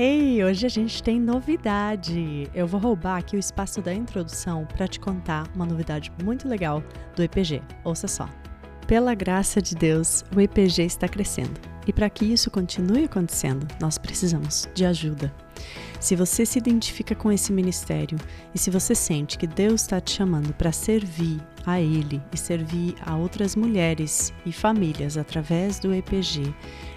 Hey, hoje a gente tem novidade! Eu vou roubar aqui o espaço da introdução para te contar uma novidade muito legal do EPG. Ouça só. Pela graça de Deus, o EPG está crescendo. E para que isso continue acontecendo, nós precisamos de ajuda. Se você se identifica com esse ministério e se você sente que Deus está te chamando para servir a Ele e servir a outras mulheres e famílias através do EPG,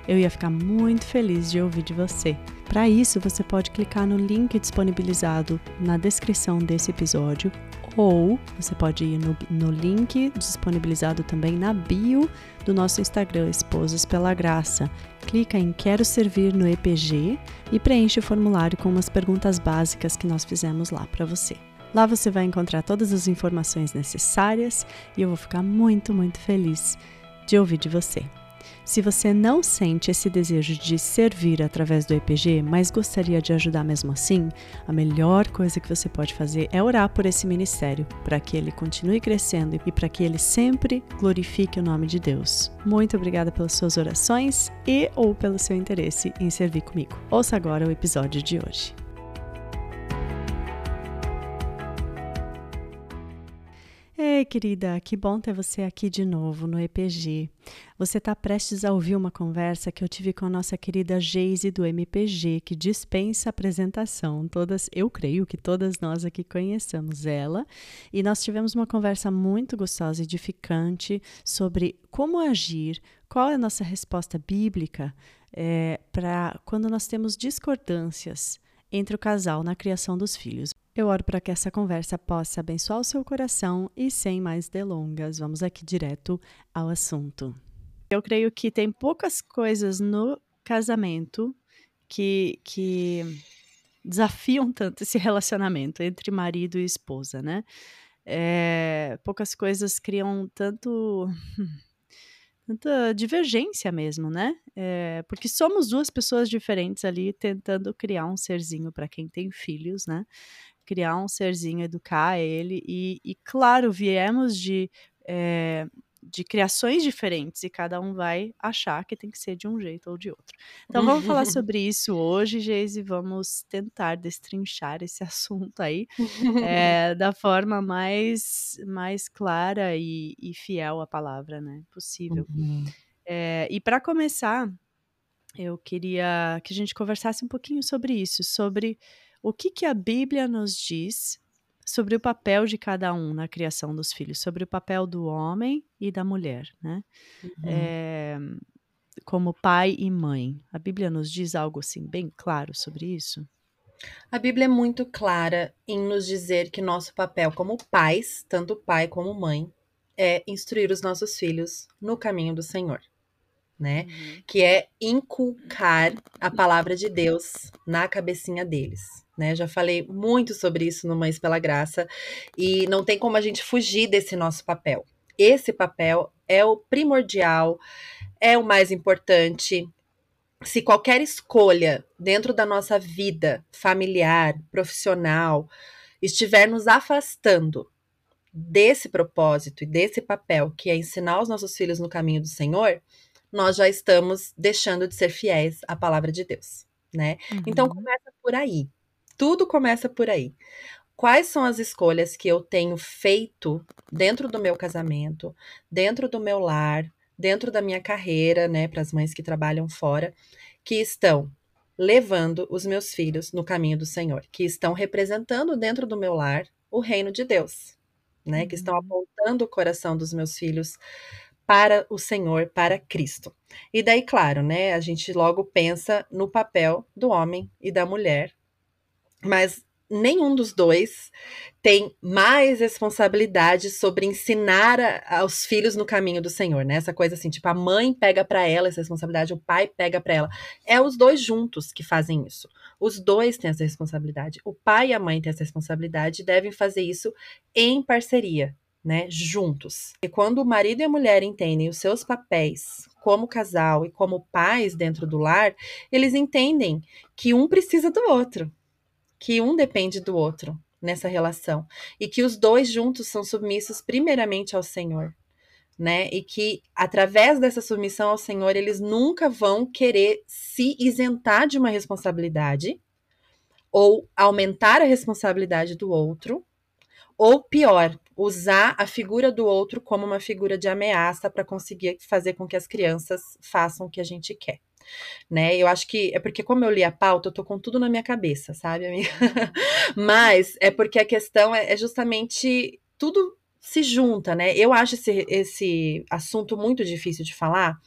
eu ia ficar muito feliz de ouvir de você. Para isso, você pode clicar no link disponibilizado na descrição desse episódio ou você pode ir no, no, link disponibilizado também na bio do nosso Instagram Esposas pela Graça. Clica em Quero Servir no EPG e preenche o formulário com umas perguntas básicas que nós fizemos lá para você. Lá você vai encontrar todas as informações necessárias e eu vou ficar muito, muito feliz de ouvir de você. Se você não sente esse desejo de servir através do EPG, mas gostaria de ajudar mesmo assim, a melhor coisa que você pode fazer é orar por esse ministério, para que ele continue crescendo e para que ele sempre glorifique o nome de Deus. Muito obrigada pelas suas orações e ou pelo seu interesse em servir comigo. Ouça agora o episódio de hoje. Ei, querida, que bom ter você aqui de novo no EPG. Você está prestes a ouvir uma conversa que eu tive com a nossa querida Geise do MPG, que dispensa apresentação. Todas, eu creio que todas nós aqui conhecemos ela, e nós tivemos uma conversa muito gostosa e edificante sobre como agir, qual é a nossa resposta bíblica é, para quando nós temos discordâncias entre o casal na criação dos filhos. Eu oro para que essa conversa possa abençoar o seu coração e sem mais delongas, vamos aqui direto ao assunto. Eu creio que tem poucas coisas no casamento que, que desafiam tanto esse relacionamento entre marido e esposa, né? É, poucas coisas criam tanto tanta divergência mesmo, né? É, porque somos duas pessoas diferentes ali tentando criar um serzinho para quem tem filhos, né? criar um serzinho, educar ele, e, e claro, viemos de, é, de criações diferentes e cada um vai achar que tem que ser de um jeito ou de outro. Então vamos falar sobre isso hoje, Geise, vamos tentar destrinchar esse assunto aí é, da forma mais, mais clara e, e, fiel à palavra, né, possível. Uhum. É, e para começar, eu queria que a gente conversasse um pouquinho sobre isso, sobre o que, que a Bíblia nos diz sobre o papel de cada um na criação dos filhos, sobre o papel do homem e da mulher, né? Uhum. É, como pai e mãe. A Bíblia nos diz algo assim bem claro sobre isso? A Bíblia é muito clara em nos dizer que nosso papel como pais, tanto pai como mãe, é instruir os nossos filhos no caminho do Senhor né? Uhum. Que é inculcar a palavra de Deus na cabecinha deles. Né? Já falei muito sobre isso no Mães pela Graça e não tem como a gente fugir desse nosso papel. Esse papel é o primordial, é o mais importante. Se qualquer escolha dentro da nossa vida familiar, profissional, estiver nos afastando desse propósito e desse papel que é ensinar os nossos filhos no caminho do Senhor, nós já estamos deixando de ser fiéis à palavra de Deus, né? Então, uhum. Então começa por aí. Tudo começa por aí. Quais são as escolhas que eu tenho feito dentro do meu casamento, dentro do meu lar, dentro da minha carreira, né, para as mães que trabalham fora, que estão levando os meus filhos no caminho do Senhor, que estão representando dentro do meu lar o reino de Deus, né, que estão uhum. apontando o coração dos meus filhos para o Senhor, para Cristo. E daí, claro, né, a gente logo pensa no papel do homem e da mulher, mas nenhum dos dois tem mais responsabilidade sobre ensinar a, aos filhos no caminho do Senhor, né? Essa coisa assim, tipo, a mãe pega para ela essa responsabilidade, o pai pega para ela. É os dois juntos que fazem isso. Os dois têm essa responsabilidade. O pai e a mãe têm essa responsabilidade e devem fazer isso em parceria né, juntos. E quando o marido e a mulher entendem os seus papéis como casal e como pais dentro do lar, eles entendem que um precisa do outro, que um depende do outro nessa relação e que os dois juntos são submissos primeiramente ao Senhor. né? E que através dessa submissão ao Senhor, eles nunca vão querer se isentar de uma responsabilidade ou aumentar a responsabilidade do outro, ou pior, usar a figura do outro como uma figura de ameaça para conseguir fazer com que as crianças façam o que a gente quer. Né? Eu acho que é porque, como eu li a pauta, eu tô com tudo na minha cabeça, sabe, amiga? Mas é porque a questão é, é justamente tudo se junta, né? Eu acho esse, esse assunto muito difícil de falar,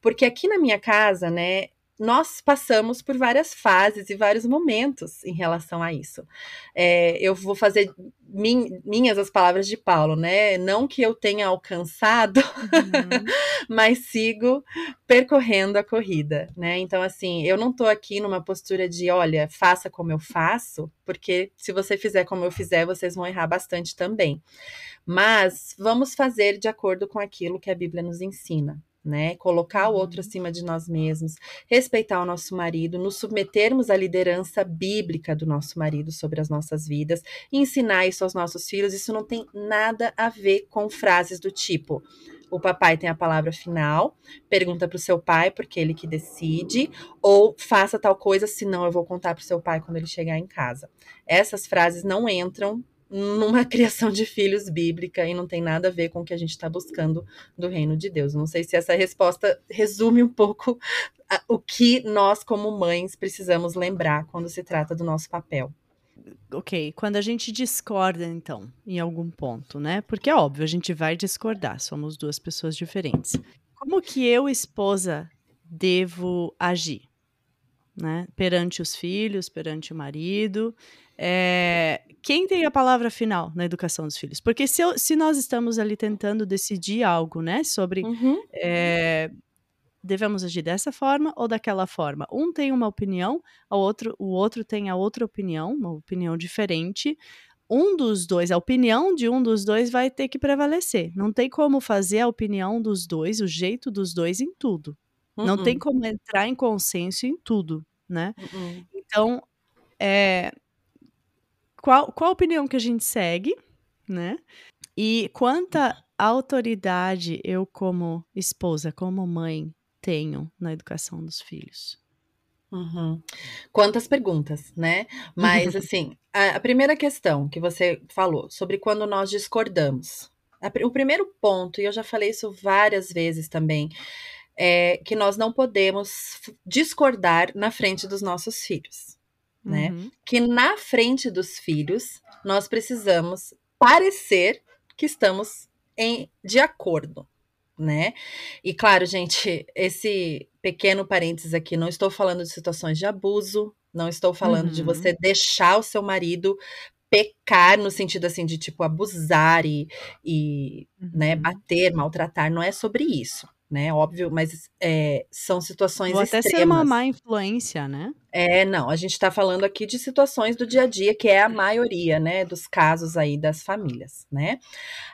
porque aqui na minha casa, né, nós passamos por várias fases e vários momentos em relação a isso. É, eu vou fazer min, minhas as palavras de Paulo, né? Não que eu tenha alcançado, uhum. mas sigo percorrendo a corrida, né? Então, assim, eu não tô aqui numa postura de, olha, faça como eu faço, porque se você fizer como eu fizer, vocês vão errar bastante também. Mas vamos fazer de acordo com aquilo que a Bíblia nos ensina né? Colocar o outro uhum. acima de nós mesmos, respeitar o nosso marido, nos submetermos à liderança bíblica do nosso marido sobre as nossas vidas, ensinar isso aos nossos filhos. Isso não tem nada a ver com frases do tipo: o papai tem a palavra final, pergunta para o seu pai, porque ele que decide, ou faça tal coisa, senão eu vou contar para o seu pai quando ele chegar em casa. Essas frases não entram numa criação de filhos bíblica e não tem nada a ver com o que a gente está buscando do reino de Deus. Não sei se essa resposta resume um pouco o que nós, como mães, precisamos lembrar quando se trata do nosso papel. Ok, quando a gente discorda, então, em algum ponto, né? Porque é óbvio, a gente vai discordar, somos duas pessoas diferentes. Como que eu, esposa, devo agir? Né? Perante os filhos, perante o marido. É, quem tem a palavra final na educação dos filhos? Porque se, eu, se nós estamos ali tentando decidir algo, né, sobre uhum. é, devemos agir dessa forma ou daquela forma, um tem uma opinião, o outro, o outro tem a outra opinião, uma opinião diferente. Um dos dois, a opinião de um dos dois vai ter que prevalecer. Não tem como fazer a opinião dos dois, o jeito dos dois em tudo. Uhum. Não tem como entrar em consenso em tudo, né? Uhum. Então, é, qual, qual a opinião que a gente segue, né? E quanta autoridade eu, como esposa, como mãe, tenho na educação dos filhos? Uhum. Quantas perguntas, né? Mas, assim, a, a, primeira questão que você falou sobre quando nós discordamos. A, o primeiro ponto, e eu já falei isso várias vezes também, é que nós não podemos discordar na frente dos nossos filhos né? Uhum. Que na frente dos filhos nós precisamos parecer que estamos em de acordo, né? E claro, gente, esse pequeno parênteses aqui, não estou falando de situações de abuso, não estou falando uhum. de você deixar o seu marido pecar no sentido assim de tipo abusar e, e né, uhum. né, bater, maltratar, não é sobre isso né? Óbvio, mas é, são situações Ou até extremas. ser uma má influência, né? É, não, a gente está falando aqui de situações do dia a dia, que é a maioria, né, dos casos aí das famílias, né?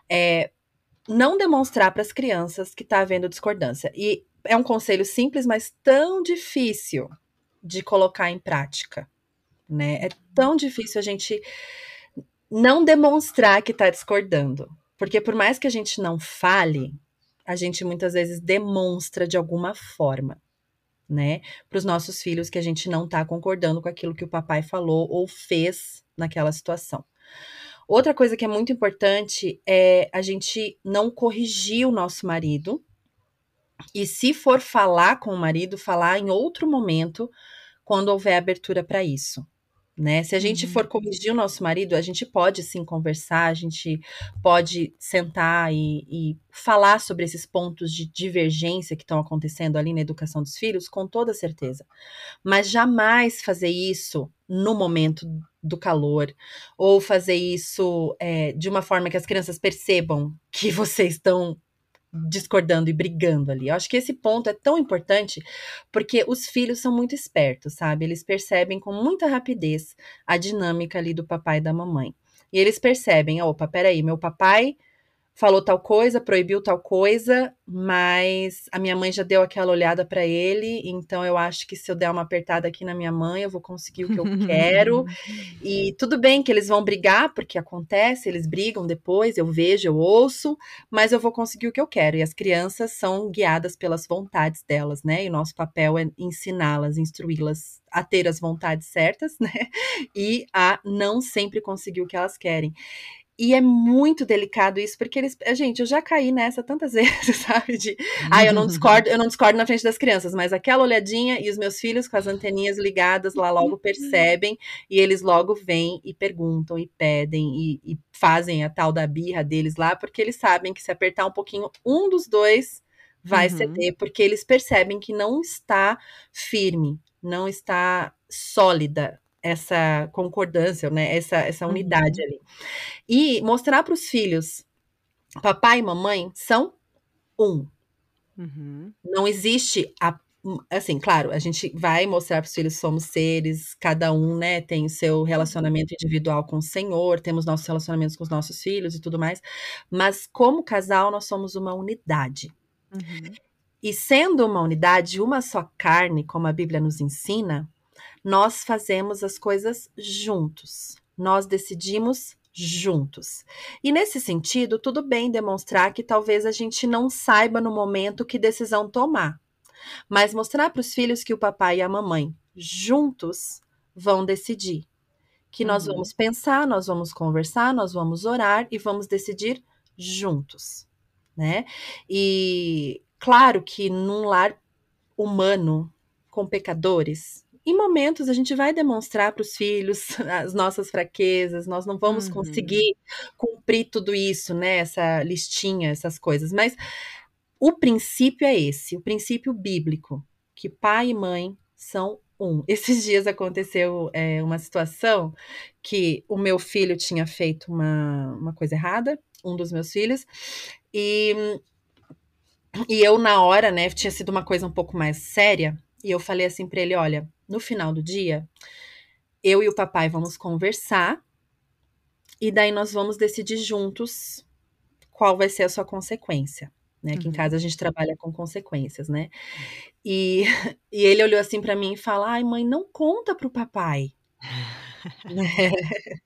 É, não demonstrar para as crianças que está havendo discordância. E é um conselho simples, mas tão difícil de colocar em prática, né? É tão difícil a gente não demonstrar que está discordando. Porque por mais que a gente não fale, a gente muitas vezes demonstra de alguma forma, né, para os nossos filhos que a gente não está concordando com aquilo que o papai falou ou fez naquela situação. Outra coisa que é muito importante é a gente não corrigir o nosso marido. E se for falar com o marido, falar em outro momento, quando houver abertura para isso né? Se a gente uhum. for corrigir o nosso marido, a gente pode sim conversar, a gente pode sentar e, e falar sobre esses pontos de divergência que estão acontecendo ali na educação dos filhos, com toda certeza. Mas jamais fazer isso no momento do calor, ou fazer isso é, de uma forma que as crianças percebam que vocês estão discordando e brigando ali. Eu acho que esse ponto é tão importante porque os filhos são muito espertos, sabe? Eles percebem com muita rapidez a dinâmica ali do papai e da mamãe. E eles percebem, opa, peraí, meu papai falou tal coisa, proibiu tal coisa, mas a minha mãe já deu aquela olhada para ele, então eu acho que se eu der uma apertada aqui na minha mãe, eu vou conseguir o que eu quero. e tudo bem que eles vão brigar, porque acontece, eles brigam depois, eu vejo, eu ouço, mas eu vou conseguir o que eu quero. E as crianças são guiadas pelas vontades delas, né? E o nosso papel é ensiná-las, instruí-las a ter as vontades certas, né? E a não sempre conseguir o que elas querem. E é muito delicado isso, porque eles. Eh, gente, eu já caí nessa tantas vezes, sabe? De. Ah, eu não discordo, eu não discordo na frente das crianças, mas aquela olhadinha e os meus filhos com as anteninhas ligadas lá logo percebem, e eles logo vêm e perguntam e pedem e, e fazem a tal da birra deles lá, porque eles sabem que se apertar um pouquinho, um dos dois vai uhum. ceder, porque eles percebem que não está firme, não está sólida essa concordância, né? Essa, essa unidade uhum. ali. E mostrar para os filhos, papai e mamãe são um. Uhum. Não existe a assim, claro, a gente vai mostrar para os filhos somos seres, cada um, né, tem o seu relacionamento individual com o Senhor, temos nossos relacionamentos com os nossos filhos e tudo mais, mas como casal nós somos uma unidade. Uhum. E sendo uma unidade, uma só carne, como a Bíblia nos ensina, nós fazemos as coisas juntos. Nós decidimos juntos. E nesse sentido, tudo bem demonstrar que talvez a gente não saiba no momento que decisão tomar, mas mostrar para os filhos que o papai e a mamãe juntos vão decidir. Que nós uhum. vamos pensar, nós vamos conversar, nós vamos orar e vamos decidir juntos, né? E claro que num lar humano com pecadores, em momentos a gente vai demonstrar para os filhos as nossas fraquezas, nós não vamos uhum. conseguir cumprir tudo isso, né? Essa listinha, essas coisas. Mas o princípio é esse, o princípio bíblico, que pai e mãe são um. Esses dias aconteceu é, uma situação que o meu filho tinha feito uma, uma coisa errada, um dos meus filhos, e, e eu, na hora, né, tinha sido uma coisa um pouco mais séria, e eu falei assim para ele: olha, no final do dia, eu e o papai vamos conversar e daí nós vamos decidir juntos qual vai ser a sua consequência. Né? Aqui uhum. em casa a gente trabalha com consequências, né? E, e ele olhou assim para mim e falou: Ai, mãe, não conta pro papai.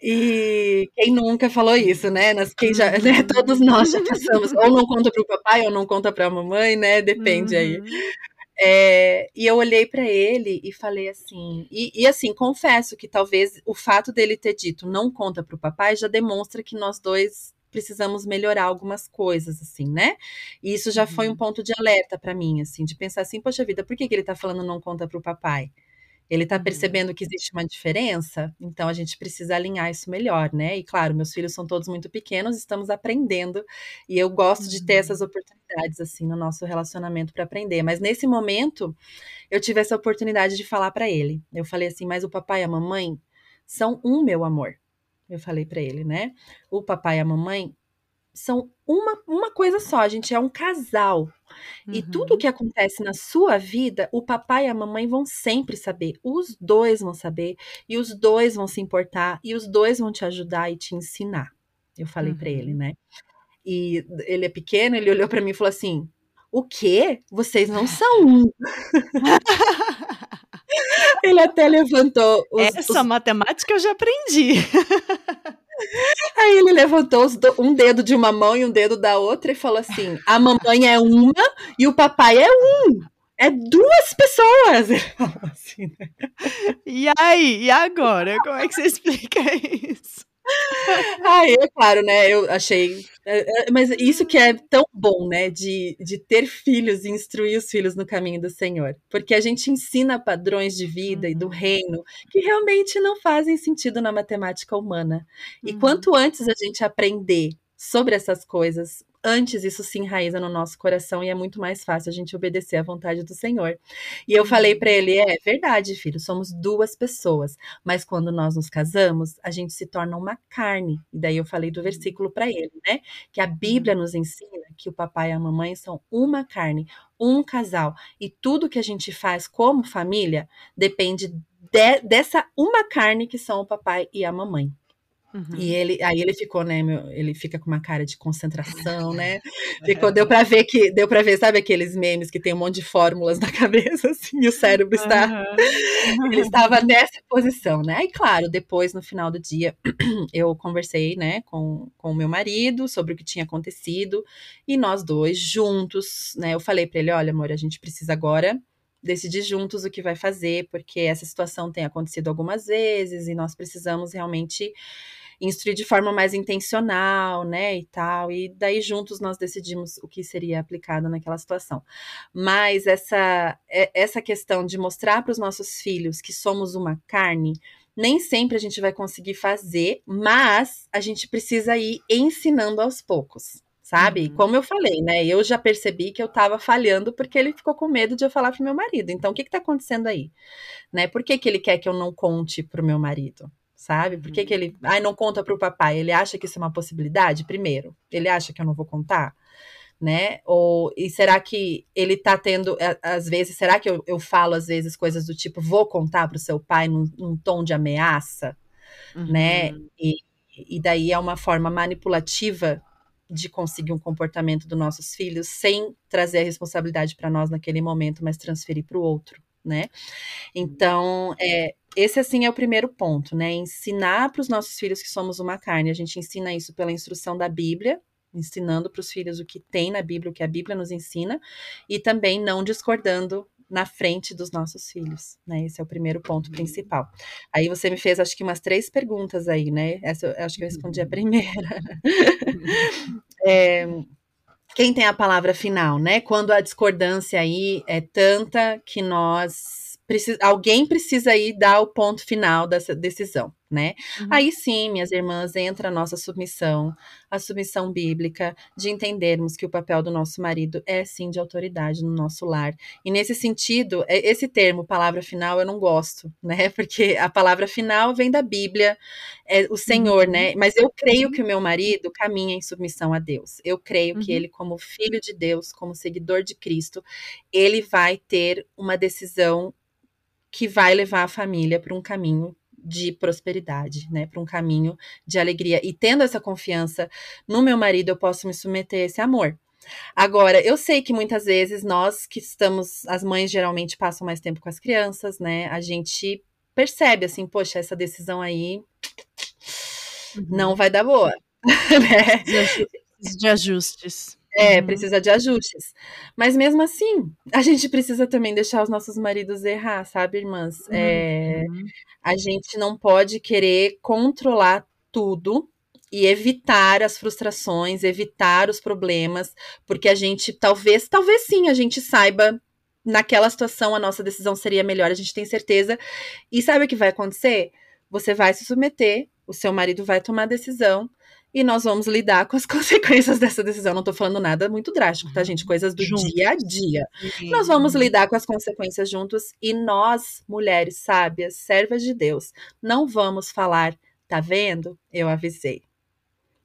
E quem nunca falou isso, né? Quem já, né? Uhum. Todos nós já passamos. Ou não conta para o papai, ou não conta para a mamãe, né? Depende uhum. aí. É, e eu olhei para ele e falei assim, e, e, assim, confesso que talvez o fato dele ter dito não conta para o papai já demonstra que nós dois precisamos melhorar algumas coisas, assim, né? E isso já foi um uhum. ponto de alerta para mim, assim, de pensar assim, poxa vida, por que, que ele tá falando não conta para o papai? Ele está uhum. percebendo que existe uma diferença, então a gente precisa alinhar isso melhor, né? E claro, meus filhos são todos muito pequenos, estamos aprendendo, e eu gosto de ter essas uhum. oportunidades assim no nosso relacionamento para aprender. Mas nesse momento, eu tive essa oportunidade de falar para ele. Eu falei assim: "Mas o papai e a mamãe são um, meu amor". Eu falei para ele, né? O papai e a mamãe são uma, uma coisa só, a gente é um casal. Uhum. E tudo que acontece na sua vida, o papai e a mamãe vão sempre saber. Os dois vão saber, e os dois vão se importar, e os dois vão te ajudar e te ensinar. Eu falei uhum. para ele, né? E ele é pequeno, ele olhou para mim e falou assim: O quê? Vocês não são um. ele até levantou. Os, Essa os... matemática eu já aprendi. Aí ele levantou um dedo de uma mão e um dedo da outra e falou assim: a mamãe é uma e o papai é um. É duas pessoas. Assim, né? E aí? E agora? Como é que você explica isso? Aí, é claro, né? Eu achei. É, é, mas isso que é tão bom, né? De, de ter filhos e instruir os filhos no caminho do Senhor. Porque a gente ensina padrões de vida e do uhum. reino que realmente não fazem sentido na matemática humana. E uhum. quanto antes a gente aprender sobre essas coisas, antes isso se enraiza no nosso coração e é muito mais fácil a gente obedecer à vontade do Senhor. E eu falei para ele: é verdade, filho, somos duas pessoas, mas quando nós nos casamos, a gente se torna uma carne. E daí eu falei do versículo para ele, né? Que a Bíblia nos ensina que o papai e a mamãe são uma carne, um casal, e tudo que a gente faz como família depende de, dessa uma carne que são o papai e a mamãe. Uhum. E ele, aí ele ficou, né, meu, ele fica com uma cara de concentração, né? Ficou, deu para ver que, deu para ver, sabe aqueles memes que tem um monte de fórmulas na cabeça, assim, e o cérebro está, uhum. ele estava nessa posição, né? E claro, depois no final do dia eu conversei, né, com com o meu marido sobre o que tinha acontecido e nós dois juntos, né? Eu falei para ele, olha, amor, a gente precisa agora decidir juntos o que vai fazer, porque essa situação tem acontecido algumas vezes e nós precisamos realmente instruir de forma mais intencional, né, e tal. E daí juntos nós decidimos o que seria aplicado naquela situação. Mas essa é, essa questão de mostrar para os nossos filhos que somos uma carne, nem sempre a gente vai conseguir fazer, mas a gente precisa ir ensinando aos poucos sabe? Uhum. Como eu falei, né? Eu já percebi que eu tava falhando porque ele ficou com medo de eu falar pro meu marido. Então, o que que tá acontecendo aí? Né? Por que que ele quer que eu não conte pro meu marido? Sabe? Por que, que ele. Ai, não conta pro papai? Ele acha que isso é uma possibilidade? Primeiro, ele acha que eu não vou contar? Né? Ou e será que ele tá tendo, às vezes, será que eu, eu falo às vezes coisas do tipo, vou contar pro seu pai num, num tom de ameaça, né? uhum. né? E, e daí é uma forma manipulativa de conseguir um comportamento dos nossos filhos sem trazer a responsabilidade para nós naquele momento, mas transferir para o outro, né? Então, é, esse assim é o primeiro ponto, né? Ensinar para os nossos filhos que somos uma carne. A gente ensina isso pela instrução da Bíblia, ensinando para os filhos o que tem na Bíblia, o que a Bíblia nos ensina, e também não discordando na frente dos nossos filhos, né? Esse é o primeiro ponto uhum. principal. Aí você me fez, acho que umas três perguntas aí, né? Essa eu acho que eu respondi a uhum. primeira. é, quem tem a palavra final, né? Quando a discordância aí é tanta que nós precisa, alguém precisa aí dar o ponto final dessa decisão, né? Uhum. Aí sim, minhas irmãs, entra a nossa submissão, a submissão bíblica, de entendermos que o papel do nosso marido é sim de autoridade no nosso lar. E nesse sentido, é, esse termo, palavra final, eu não gosto, né? Porque a palavra final vem da Bíblia, é o Senhor, uhum. né? Mas eu creio uhum. que o meu marido caminha em submissão a Deus. Eu creio uhum. que ele, como filho de Deus, como seguidor de Cristo, ele vai ter uma decisão que vai levar a família para um caminho de prosperidade, né, para um caminho de alegria. E tendo essa confiança no meu marido, eu posso me submeter a esse amor. Agora, eu sei que muitas vezes nós que estamos, as mães geralmente passam mais tempo com as crianças, né? A gente percebe assim, poxa, essa decisão aí uhum. não vai dar boa. né? De ajustes. É, uhum. precisa de ajustes. Mas mesmo assim, a gente precisa também deixar os nossos maridos errar, sabe, irmãs? É, uhum. a gente não pode querer controlar tudo e evitar as frustrações, evitar os problemas, porque a gente talvez, talvez sim, a gente saiba naquela situação a nossa decisão seria melhor, a gente tem certeza. E sabe o que vai acontecer? Você vai se submeter, o seu marido vai tomar a decisão e nós vamos lidar com as consequências dessa decisão. Não estou falando nada muito drástico, tá, gente? Coisas do juntos. dia a dia. Nós vamos lidar com as consequências juntos e nós, mulheres sábias, servas de Deus, não vamos falar, tá vendo? Eu avisei.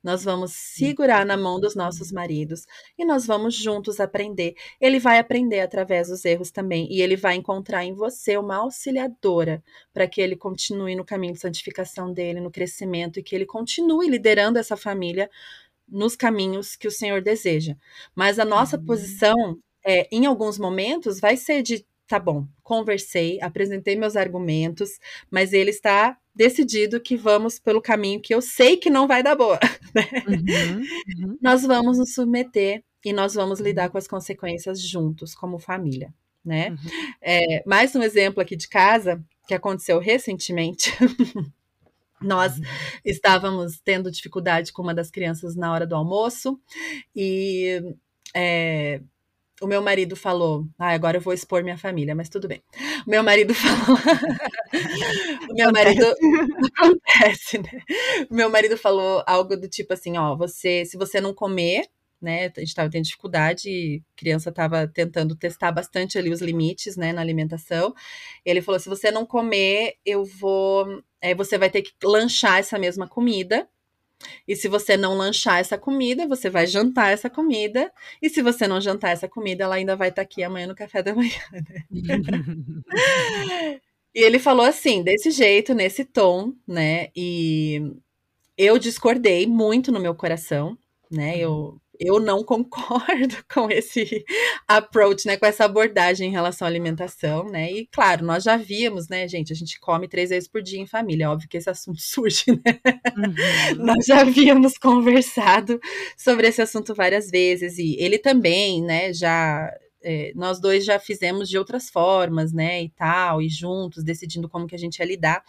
Nós vamos segurar na mão dos nossos maridos e nós vamos juntos aprender. Ele vai aprender através dos erros também e ele vai encontrar em você uma auxiliadora para que ele continue no caminho de santificação dele, no crescimento e que ele continue liderando essa família nos caminhos que o Senhor deseja. Mas a nossa uhum. posição, é, em alguns momentos, vai ser de tá bom, conversei, apresentei meus argumentos, mas ele está decidido que vamos pelo caminho que eu sei que não vai dar boa. Né? Uhum, uhum. Nós vamos nos submeter e nós vamos lidar com as consequências juntos, como família. Né? Uhum. É, mais um exemplo aqui de casa que aconteceu recentemente. Nós uhum. estávamos tendo dificuldade com uma das crianças na hora do almoço e é, o meu marido falou, ah, agora eu vou expor minha família, mas tudo bem. O meu marido falou, o meu marido acontece, né? O meu marido falou algo do tipo assim, ó, você, se você não comer, né, a gente estava tendo dificuldade, a criança estava tentando testar bastante ali os limites, né, na alimentação. Ele falou, se você não comer, eu vou, é, você vai ter que lanchar essa mesma comida e se você não lanchar essa comida, você vai jantar essa comida. E se você não jantar essa comida, ela ainda vai estar tá aqui amanhã no café da manhã. Né? e ele falou assim, desse jeito, nesse tom, né? E eu discordei muito no meu coração, né? Eu eu não concordo com esse approach, né, com essa abordagem em relação à alimentação, né? E claro, nós já víamos, né, gente, a gente come três vezes por dia em família, óbvio que esse assunto surge, né? Uhum. nós já havíamos conversado sobre esse assunto várias vezes e ele também, né, já é, nós dois já fizemos de outras formas, né, e tal, e juntos, decidindo como que a gente ia lidar.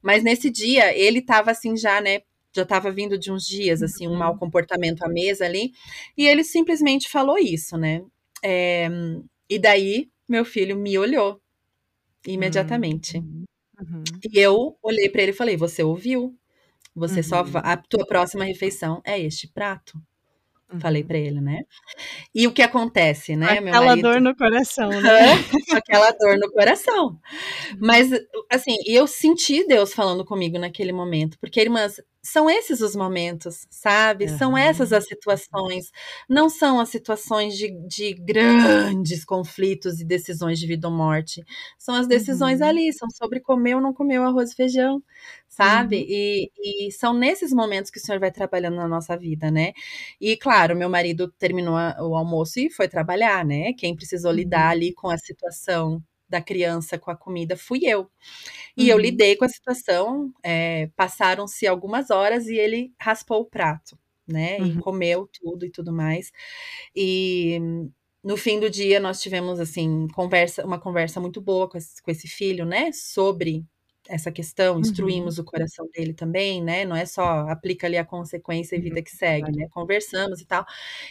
Mas nesse dia, ele tava assim já, né, já estava vindo de uns dias, assim, um mau uhum. comportamento à mesa ali, e ele simplesmente falou isso, né? É, e daí, meu filho me olhou imediatamente. Uhum. uhum. E eu olhei para ele e falei: Você ouviu? Você uhum. só. A tua próxima refeição é este prato. Uhum. Falei para ele, né? E o que acontece, né? Aquela marido... dor no coração, né? Aquela dor no coração. Uhum. Mas, assim, eu senti Deus falando comigo naquele momento, porque, irmãs, são esses os momentos, sabe? Uhum. São essas as situações. Não são as situações de, de, grandes conflitos e decisões de vida ou morte. São as decisões uhum. ali, são sobre comer ou não comer o arroz e feijão, sabe? Uhum. E, e, são nesses momentos que o Senhor vai trabalhando na nossa vida, né? E claro, meu marido terminou o almoço e foi trabalhar, né? Quem precisou lidar uhum. ali com a situação da criança com a comida fui eu. E uhum. eu lidei com a situação, é, passaram-se algumas horas e ele raspou o prato, né? Uhum. E comeu tudo e tudo mais. E no fim do dia nós tivemos assim conversa, uma conversa muito boa com esse, com esse filho, né? Sobre essa questão, uhum. instruímos uhum. o coração dele também, né? Não é só aplica ali a consequência e vida uhum. que segue, né? Conversamos e tal.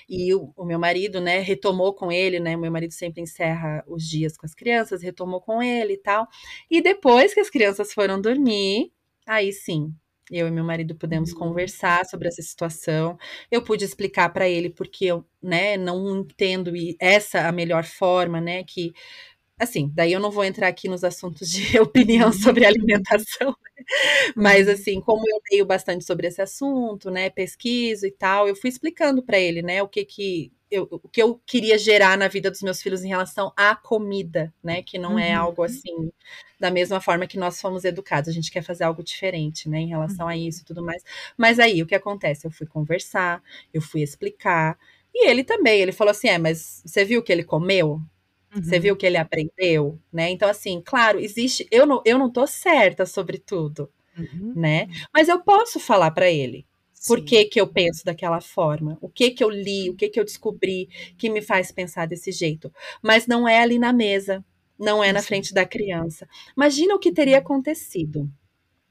E o, o, meu marido, né, retomou com ele, né? Meu marido sempre encerra os dias com as crianças, retomou com ele e tal. E depois que as crianças foram dormir, aí sim, eu e meu marido pudemos uhum. conversar sobre essa situação. Eu pude explicar para ele porque eu, né, não entendo e essa a melhor forma, né, que assim, daí eu não vou entrar aqui nos assuntos de opinião sobre alimentação, né? mas uhum. assim, como eu leio bastante sobre esse assunto, né, pesquiso e tal, eu fui explicando para ele, né, o que que eu, o que eu queria gerar na vida dos meus filhos em relação à comida, né, que não é uhum. algo assim da mesma forma que nós fomos educados, a gente quer fazer algo diferente, né, em relação uhum. a isso e tudo mais. Mas aí o que acontece? Eu fui conversar, eu fui explicar, e ele também, ele falou assim: "É, mas você viu o que ele comeu?" Uhum. Você viu que ele aprendeu, né? Então, assim, claro, existe. Eu não, eu não tô certa sobre tudo, uhum. né? Mas eu posso falar para ele. Sim. Por que, que eu penso daquela forma? O que que eu li? O que que eu descobri que me faz pensar desse jeito? Mas não é ali na mesa, não é na frente da criança. Imagina o que teria uhum. acontecido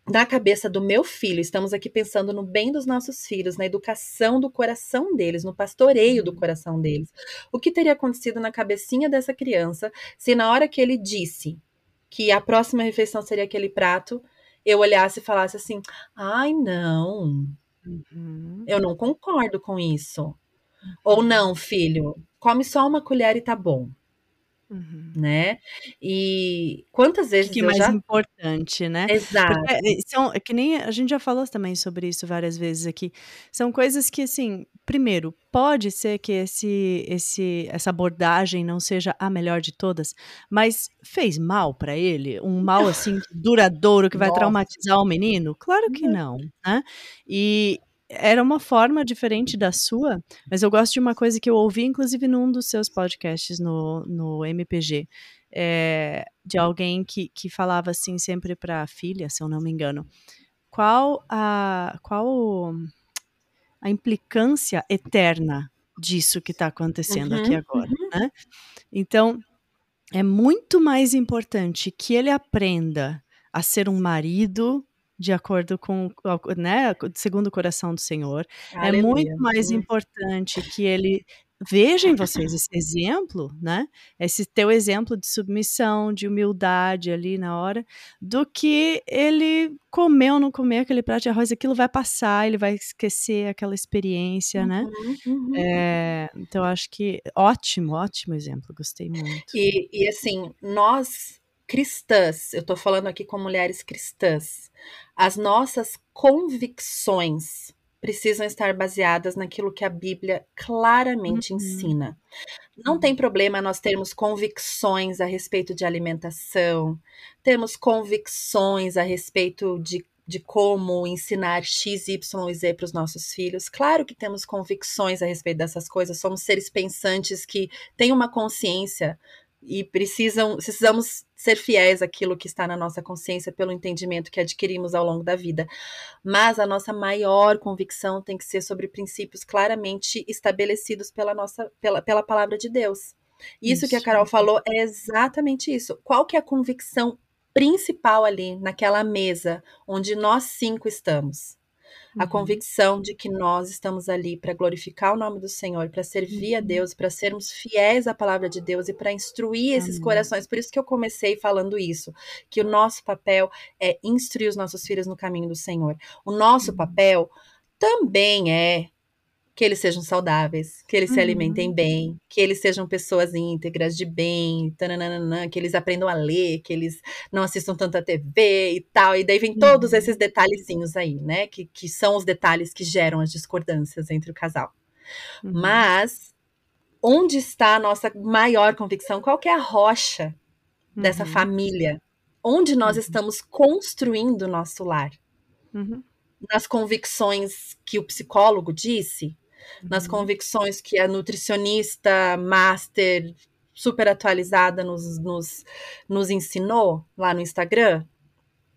na cabeça do meu filho, estamos aqui pensando no bem dos nossos filhos, na educação do coração deles, no pastoreio do uhum. coração deles. O que teria acontecido na cabecinha dessa criança se na hora que ele disse que a próxima refeição seria aquele prato, eu olhasse e falasse assim: ai, não, uhum. eu não concordo com isso. Uhum. Ou não, filho, come só uma colher e tá bom. Uhum. Né? E quantas vezes que eu mais já... importante, né? Exato. Porque eh, são, é que nem a gente já falou também sobre isso várias vezes aqui. São coisas que, assim, primeiro, pode ser que esse, esse, essa abordagem não seja a melhor de todas, mas fez mal para ele? Um mal, assim, duradouro que vai Nossa. traumatizar o menino? Claro que não, né? E, era uma forma diferente da sua, mas eu gosto de uma coisa que eu ouvi, inclusive, num dos seus podcasts no, no MPG, é, de alguém que, que falava assim sempre para a filha, se eu não me engano, qual a, qual a implicância eterna disso que está acontecendo uhum, aqui agora, uhum. né? Então, é muito mais importante que ele aprenda a ser um marido de acordo com, né, segundo o coração do Senhor. Aleluia. É muito mais importante que ele veja em vocês esse exemplo, né? Esse teu exemplo de submissão, de humildade ali na hora, do que ele comer ou não comer aquele prato de arroz, aquilo vai passar, ele vai esquecer aquela experiência, né? uhum, né? Uhum. É, então acho que ótimo, ótimo exemplo, gostei muito. E, e assim, nós cristãs, eu estou falando aqui com mulheres cristãs, as nossas convicções precisam estar baseadas naquilo que a Bíblia claramente uhum. ensina. Não tem problema nós termos convicções a respeito de alimentação, termos convicções a respeito de de como ensinar X, Y e Z para os nossos filhos. Claro que temos convicções a respeito dessas coisas, somos seres pensantes que têm uma consciência e precisam, precisamos ser fiéis àquilo que está na nossa consciência pelo entendimento que adquirimos ao longo da vida. Mas a nossa maior convicção tem que ser sobre princípios claramente estabelecidos pela nossa pela, pela palavra de Deus. Isso, isso que a Carol falou é exatamente isso. Qual que é a convicção principal ali naquela mesa onde nós cinco estamos? A uhum. convicção de que nós estamos ali para glorificar o nome do Senhor, para servir uhum. a Deus, para sermos fiéis à palavra de Deus e para instruir esses corações. Por isso que eu comecei falando isso, que o nosso papel é instruir os nossos filhos no caminho do Senhor. O nosso uhum. papel também é que eles sejam saudáveis, que eles uhum. se alimentem bem, que eles sejam pessoas íntegras, de bem, tananana, que eles aprendam a ler, que eles não assistam tanta TV e tal. E daí vem uhum. todos esses detalhezinhos aí, né? Que, que são os detalhes que geram as discordâncias entre o casal. Uhum. Mas onde está a nossa maior convicção? Qual é a rocha dessa uhum. família? Onde nós uhum. estamos construindo o nosso lar? Uhum. Nas convicções que o psicólogo disse, nas uhum. convicções que a nutricionista master super atualizada nos, nos, nos ensinou lá no Instagram?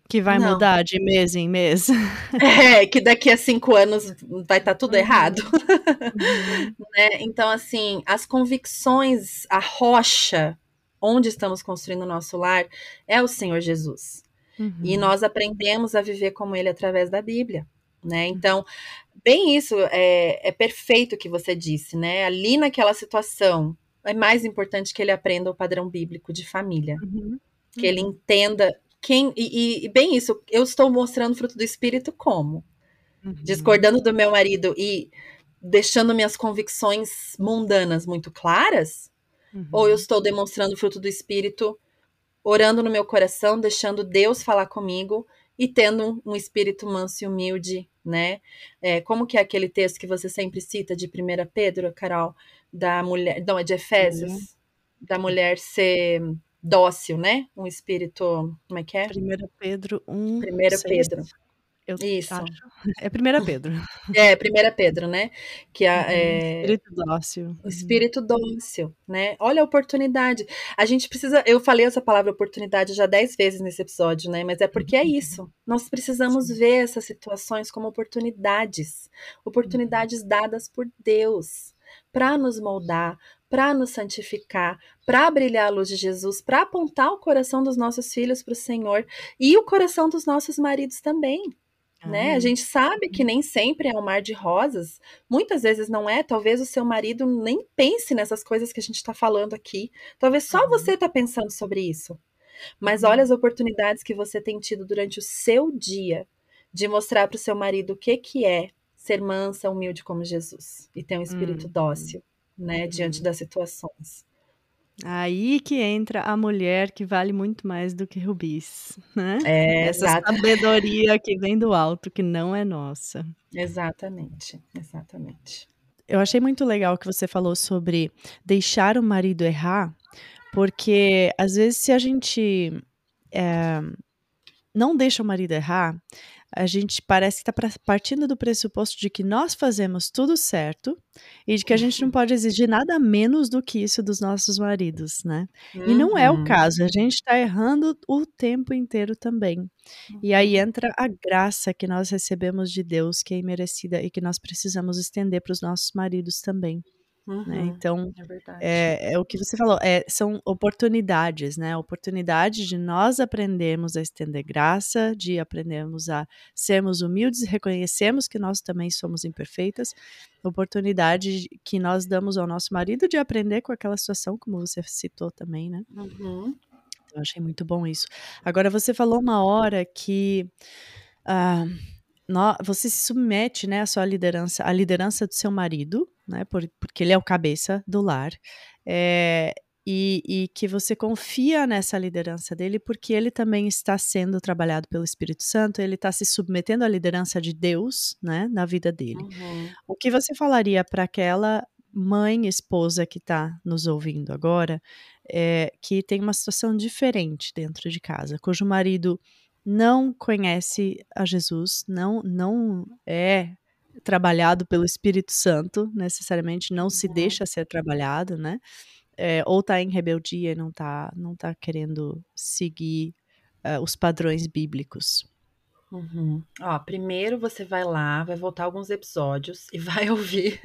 Que vai Não. mudar de mês em mês. É, que daqui a cinco anos vai estar tá tudo uhum. errado. Uhum. né? Então, assim, as convicções, a rocha onde estamos construindo o nosso lar é o Senhor Jesus. Uhum. E nós aprendemos a viver como Ele através da Bíblia. Né? Então, bem isso, é, é perfeito o que você disse, né? Ali naquela situação, é mais importante que ele aprenda o padrão bíblico de família. Uhum. Que ele uhum. entenda quem. E, e, bem isso, eu estou mostrando fruto do Espírito como? Uhum. Discordando do meu marido e deixando minhas convicções mundanas muito claras? Uhum. Ou eu estou demonstrando fruto do Espírito, orando no meu coração, deixando Deus falar comigo e tendo um, espírito manso e humilde né? É, como que é aquele texto que você sempre cita de 1 Pedro, Carol, da mulher, não, é de Efésios, uhum. da mulher ser dócil, né? Um espírito, como é que é? 1 Pedro 1, 1 Pedro. Eu Isso. Acho. É 1 Pedro. É, 1 Pedro, né? Que a, uhum, é... Espírito dócil. O espírito dócil, né? Olha a oportunidade. A gente precisa. Eu falei essa palavra oportunidade já dez vezes nesse episódio, né? Mas é porque é uhum. isso. Nós precisamos ver essas situações como oportunidades oportunidades dadas por Deus para nos moldar, para nos santificar, para brilhar a luz de Jesus, para apontar o coração dos nossos filhos para o Senhor e o coração dos nossos maridos também. Né? A gente sabe que nem sempre é um mar de rosas, muitas vezes não é. Talvez o seu marido nem pense nessas coisas que a gente está falando aqui. Talvez só uhum. você está pensando sobre isso. Mas olha as oportunidades que você tem tido durante o seu dia de mostrar para o seu marido o que, que é ser mansa, humilde como Jesus e ter um espírito uhum. dócil, né, diante uhum. das situações. Aí que entra a mulher que vale muito mais do que rubis, né? É, Essa exatamente. sabedoria que vem do alto, que não é nossa. Exatamente, exatamente. Eu achei muito legal que você falou sobre deixar o marido errar, porque às vezes se a gente é, não deixa o marido errar, a gente parece que está partindo do pressuposto de que nós fazemos tudo certo e de que a gente não uhum. pode exigir nada menos do que isso dos nossos maridos, né? Uhum. E não é o uhum. caso, a gente está errando o tempo inteiro também. E aí uhum. entra a graça que nós recebemos de Deus, que é imerecida e que nós precisamos estender para os nossos maridos também. Né? Uhum, né? Então, é, é, é, o que você falou, é, são oportunidades, né? Oportunidade de nós aprendermos a estender graça, de aprendermos a sermos humildes, reconhecemos que nós também somos imperfeitas, oportunidade que nós damos ao nosso marido de aprender com aquela situação, como você citou também, né? Uhum. Eu achei muito bom isso. Agora, você falou uma hora que. Uh, você se submete né, à sua liderança, à liderança do seu marido, né, por, porque ele é o cabeça do lar, é, e, e, que você confia nessa liderança dele, porque ele também está sendo trabalhado pelo Espírito Santo, ele está se submetendo à liderança de Deus né, na vida dele. Uhum. O que você falaria para aquela mãe, esposa que está nos ouvindo agora, é, que tem uma situação diferente dentro de casa, cujo marido não conhece a Jesus, não, não é trabalhado pelo Espírito Santo, necessariamente, não se Uhum. deixa ser trabalhado, né? É, ou tá em rebeldia e não tá, não tá querendo seguir uh, os padrões bíblicos. Uhum. Ó, primeiro você vai lá, vai voltar alguns episódios e vai ouvir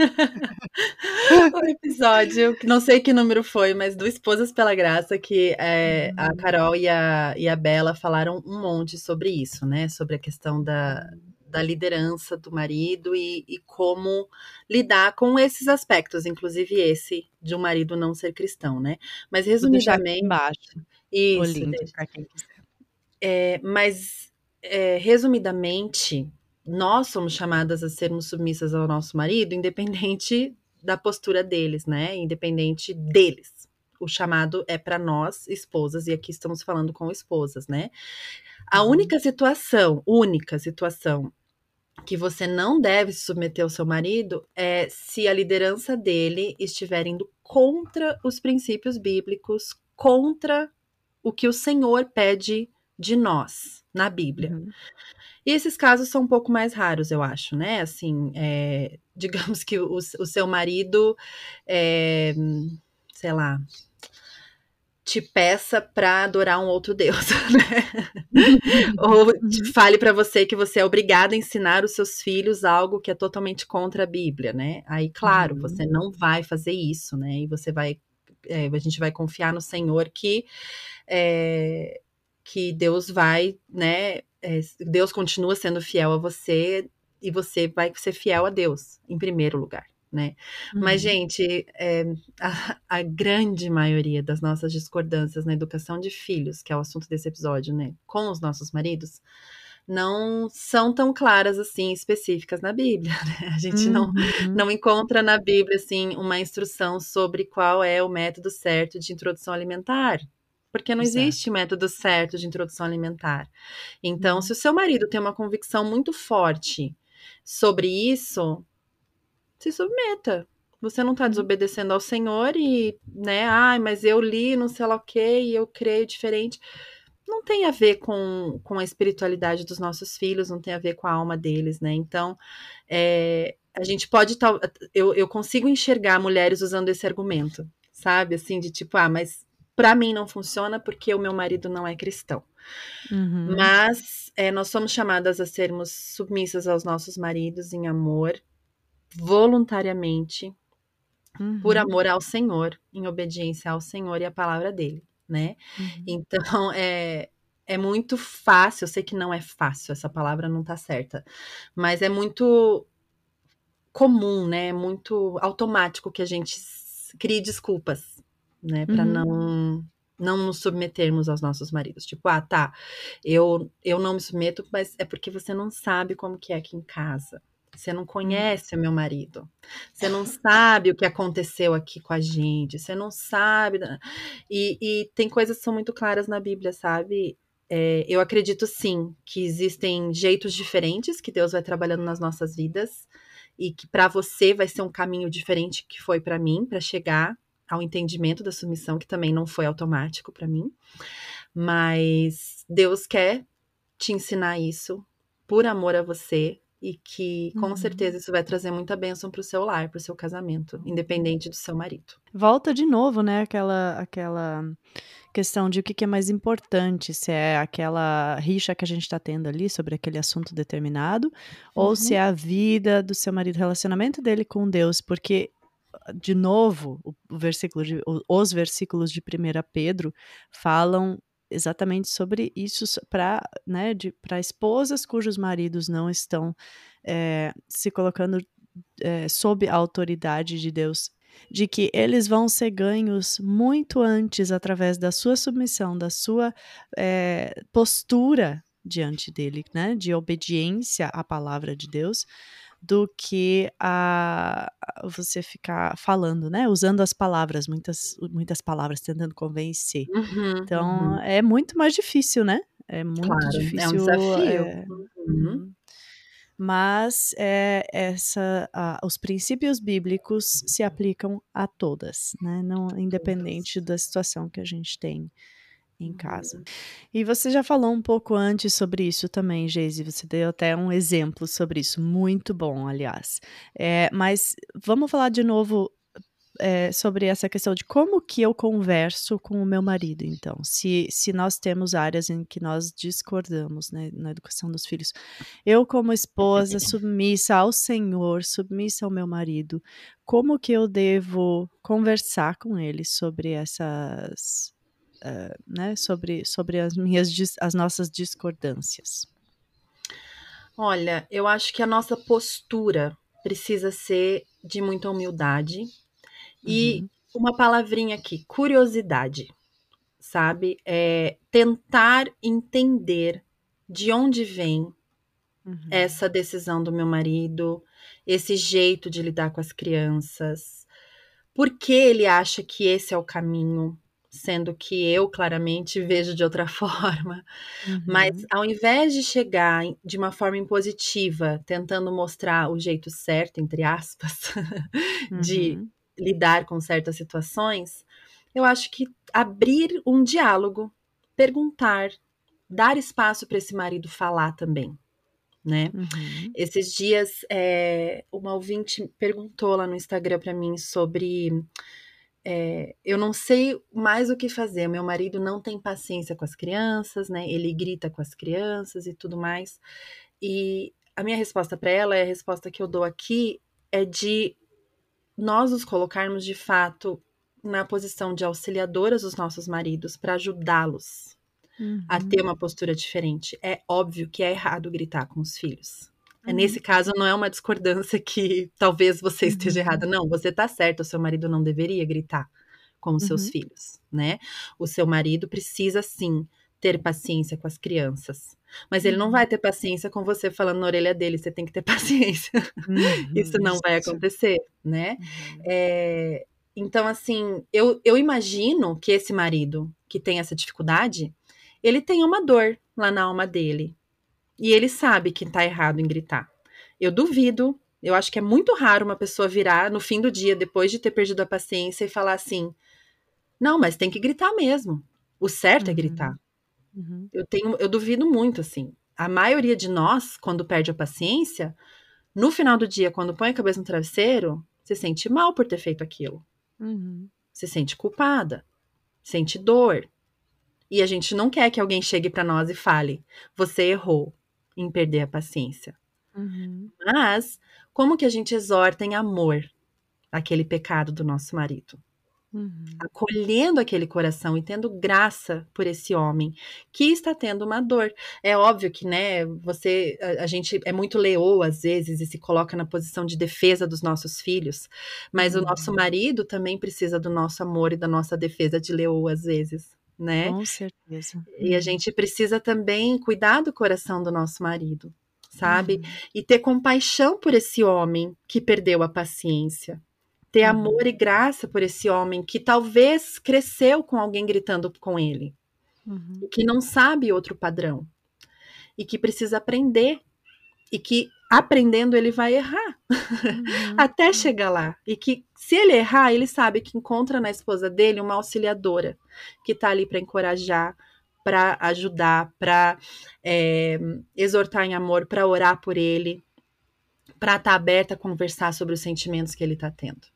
o episódio, que não sei que número foi, mas do Esposas pela Graça, que é, a Uhum. Carol e a, e a Bela falaram um monte sobre isso, né? Sobre a questão da, da liderança do marido e, e como lidar com esses aspectos, inclusive esse de um marido não ser cristão, né? Mas resumidamente. embaixo o Isso, link deixa. para quem quiser. É, mas, é, resumidamente, nós somos chamadas a sermos submissas ao nosso marido, independente da postura deles, né? Independente deles. O chamado é para nós, esposas, e aqui estamos falando com esposas, né? A Uhum. única situação, única situação que você não deve se submeter ao seu marido é se a liderança dele estiver indo contra os princípios bíblicos, contra o que o Senhor pede de nós na Bíblia. Uhum. E esses casos são um pouco mais raros, eu acho, né? Assim, é, digamos que o, o seu marido, é, sei lá, te peça para adorar um outro Deus, né? Ou te fale para você que você é obrigada a ensinar os seus filhos algo que é totalmente contra a Bíblia, né? Aí, claro, Uhum. você não vai fazer isso, né? E você vai, é, a gente vai confiar no Senhor que é, que Deus vai, né? é, Deus continua sendo fiel a você e você vai ser fiel a Deus em primeiro lugar, né? Mas, Uhum. gente, é, a, a grande maioria das nossas discordâncias na educação de filhos, que é o assunto desse episódio, né? Com os nossos maridos, não são tão claras assim, específicas na Bíblia, né? A gente não, Uhum. não encontra na Bíblia, assim, uma instrução sobre qual é o método certo de introdução alimentar. Porque não Exato. existe método certo de introdução alimentar. Então, Uhum. se o seu marido tem uma convicção muito forte sobre isso, se submeta. Você não está Uhum. desobedecendo ao Senhor e, né, ai, mas eu li não sei lá o que e eu creio diferente. Não tem a ver com, com a espiritualidade dos nossos filhos, não tem a ver com a alma deles, né? Então, é, a gente pode tal. Eu, eu consigo enxergar mulheres usando esse argumento, sabe? Assim, de tipo, ah, mas para mim não funciona porque o meu marido não é cristão. Uhum. Mas é, nós somos chamadas a sermos submissas aos nossos maridos em amor, voluntariamente, por Uhum. amor ao Senhor, em obediência ao Senhor e à palavra dele, né? Uhum. Então é, é muito fácil, eu sei que não é fácil, essa palavra não tá certa, mas é muito comum, né? Muito automático que a gente crie desculpas, né? Para Uhum. não não nos submetermos aos nossos maridos. Tipo, ah, tá, eu, eu não me submeto, mas é porque você não sabe como que é aqui em casa. Você não conhece o meu marido. Você não sabe o que aconteceu aqui com a gente. Você não sabe. E, e tem coisas que são muito claras na Bíblia, sabe? É, eu acredito sim que existem jeitos diferentes que Deus vai trabalhando nas nossas vidas e que para você vai ser um caminho diferente que foi para mim para chegar ao entendimento da submissão que também não foi automático para mim, mas Deus quer te ensinar isso por amor a você e que com Uhum. certeza isso vai trazer muita bênção para o seu lar, para o seu casamento, independente do seu marido. Volta de novo, né? Aquela, aquela questão de o que, é mais importante, se é aquela rixa que a gente está tendo ali sobre aquele assunto determinado, ou Uhum. se é a vida do seu marido, o relacionamento dele com Deus, porque de novo, o, versículo de, os versículos de 1 Pedro falam exatamente sobre isso para né, pra esposas cujos maridos não estão eh, se colocando eh, sob a autoridade de Deus, de que eles vão ser ganhos muito antes através da sua submissão, da sua eh, postura diante dele, né, de obediência à palavra de Deus, do que a, você ficar falando, né, usando as palavras, muitas, muitas palavras, tentando convencer. Uhum, Então uhum. é muito mais difícil, né? É muito Claro, é um difícil. desafio. é, Uhum. uhum. Mas é, essa, a- os princípios bíblicos se aplicam a todas, né? Não independente da situação que a gente tem em casa. Uhum. E você já falou um pouco antes sobre isso também, Geise. Você deu até um exemplo sobre isso, muito bom, aliás. É, mas vamos falar de novo é, sobre essa questão de como que eu converso com o meu marido, então, se, se nós temos áreas em que nós discordamos né, na educação dos filhos. Eu, como esposa, submissa ao Senhor, submissa ao meu marido, como que eu devo conversar com ele sobre essas, uh, né, sobre, sobre as minhas, as nossas discordâncias? Olha, eu acho que a nossa postura precisa ser de muita humildade, e uhum. uma palavrinha aqui, curiosidade, sabe? É tentar entender de onde vem uhum. essa decisão do meu marido, esse jeito de lidar com as crianças. Por que ele acha que esse é o caminho? Sendo que eu claramente vejo de outra forma. Uhum. Mas ao invés de chegar de uma forma impositiva, tentando mostrar o jeito certo, entre aspas, de uhum lidar com certas situações, eu acho que abrir um diálogo, perguntar, dar espaço para esse marido falar também. Né? Uhum. Esses dias, é, uma ouvinte perguntou lá no Instagram para mim sobre. É, eu não sei mais o que fazer. Meu marido não tem paciência com as crianças, né? Ele grita com as crianças e tudo mais. E a minha resposta para ela, é a resposta que eu dou aqui, é de nós nos colocarmos de fato na posição de auxiliadoras dos nossos maridos para ajudá-los uhum. a ter uma postura diferente. É óbvio que é errado gritar com os filhos. É uhum. Nesse caso, não é uma discordância que talvez você esteja uhum. errada. Não, você está certo, o seu marido não deveria gritar com os seus uhum. filhos, né? O seu marido precisa sim ter paciência com as crianças. Mas ele não vai uhum. ter paciência com você falando na orelha dele, você tem que ter paciência. Uhum, isso não vai acontecer, né? Uhum. É, então, assim, eu, eu imagino que esse marido que tem essa dificuldade, ele tem uma dor lá na alma dele. E ele sabe que tá errado em gritar. Eu duvido, eu acho que é muito raro uma pessoa virar no fim do dia, depois de ter perdido a paciência, e falar assim: não, mas tem que gritar mesmo. O certo é uhum. é gritar. Uhum. Eu tenho, eu duvido muito, assim. A maioria de nós, quando perde a paciência, no final do dia, quando põe a cabeça no travesseiro, se sente mal por ter feito aquilo. Uhum. Se sente culpada, sente dor. E a gente não quer que alguém chegue para nós e fale: você errou em perder a paciência. Uhum. Mas, como que a gente exorta em amor aquele pecado do nosso marido? Uhum. Acolhendo aquele coração e tendo graça por esse homem que está tendo uma dor. É óbvio que, né, você, a, a gente é muito leoa às vezes e se coloca na posição de defesa dos nossos filhos, mas uhum. o nosso marido também precisa do nosso amor e da nossa defesa de leoa às vezes. Né? Com certeza. E a uhum. gente precisa também cuidar do coração do nosso marido, sabe? Uhum. E ter compaixão por esse homem que perdeu a paciência ter uhum. amor e graça por esse homem que talvez cresceu com alguém gritando com ele, uhum. que não sabe outro padrão e que precisa aprender e que aprendendo ele vai errar uhum. até chegar lá e que se ele errar ele sabe que encontra na esposa dele uma auxiliadora que está ali para encorajar para ajudar para é, exortar em amor para orar por ele para estar tá aberta a conversar sobre os sentimentos que ele está tendo